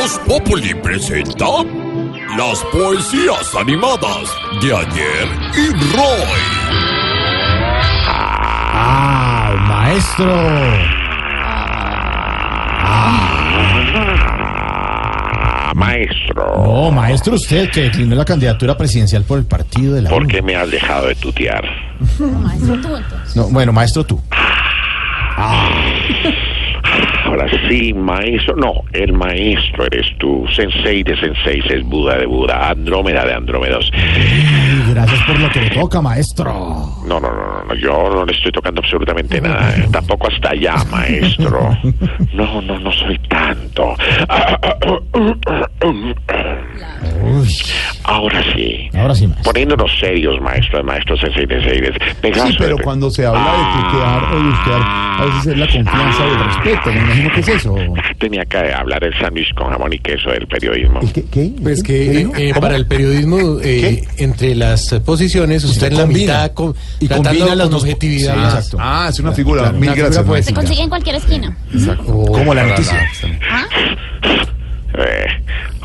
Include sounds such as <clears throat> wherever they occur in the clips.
Voz Populi presenta las poesías animadas de ayer y Roy. ¡Ah, maestro! Ah, maestro, No, maestro, usted que declinó la candidatura presidencial por el partido de la ¿por qué me has dejado de tutear? No, bueno, maestro, tú. Ahora sí, maestro. No, el maestro eres tú. Sensei de senseis es Buda de Buda. Andrómeda de Andrómedos. Gracias por lo que le toca, maestro. No, no, no, no, no, yo no le estoy tocando absolutamente nada. eh, Tampoco hasta allá, maestro. <laughs> No, no, no soy tanto. <clears throat> <laughs> Uy, Ahora sí. ahora sí, maestro. Poniéndonos serios, maestro de maestros, sensei. Pegaso Sí, pero de- cuando se habla de tutear o de buscar, a veces es la confianza y el respeto. Me imagino que es eso. Tenía que hablar el sándwich con jamón y queso del periodismo. ¿El qué? qué? Pues que ¿Qué eh, eh, para el periodismo, eh, entre las posiciones, usted en la mitad, co- Y tratando combina las con dos- objetividad. Sí, exacto. Ah, es una figura. Claro, Mil una figura gracias. maestro. Se consigue en cualquier esquina. Oh, Como la noticia. Eh,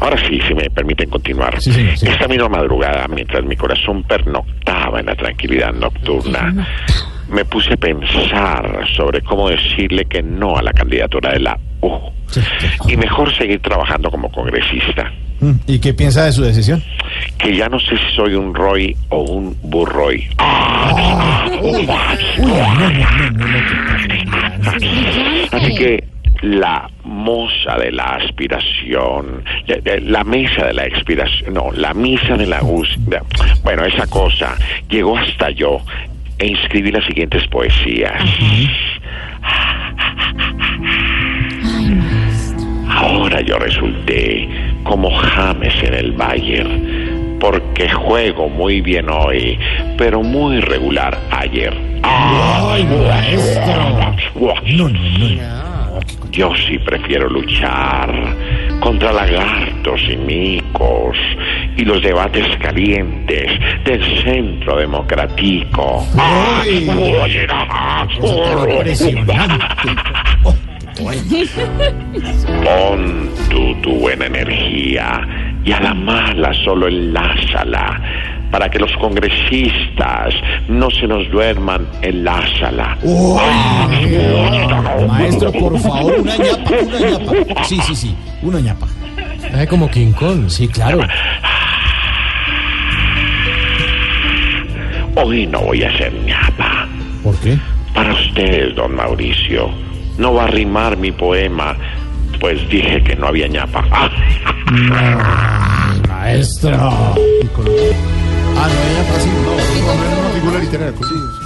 ahora sí, si me permiten continuar. Sí, señor, sí. Esta misma madrugada, mientras mi corazón pernoctaba en la tranquilidad nocturna, me puse a pensar sobre cómo decirle que no a la candidatura de la U. Y mejor seguir trabajando como congresista. Mm, ¿Y qué piensa de su decisión? Que ya no sé si soy un Roy o un Burroy. Así que la moza de la aspiración, de- de- la mesa de la expiración, no, la misa de la búsqueda, bueno, esa cosa, llegó hasta yo e inscribí las siguientes poesías. Ahora yo resulté como James en el Bayern, porque juego muy bien hoy, pero muy regular ayer. ¡Ay, maestro! No, no, no. Yo sí prefiero luchar contra lagartos y micos y los debates calientes del centro democrático. ¡Ay! Impresionante. <laughs> Pon tú tu buena energía y a la mala solo enlázala para que los congresistas no se nos duerman enlázala. Maestro, por favor, una ñapa, una ñapa. Sí, sí, sí, una ñapa. Ay, como King Kong. Sí, claro. Hoy no voy a ser ñapa. ¿Por qué? Para ustedes, don Mauricio, no va a rimar mi poema, pues dije que no había ñapa. <laughs> Maestro. Ah, no, ella fácil. No.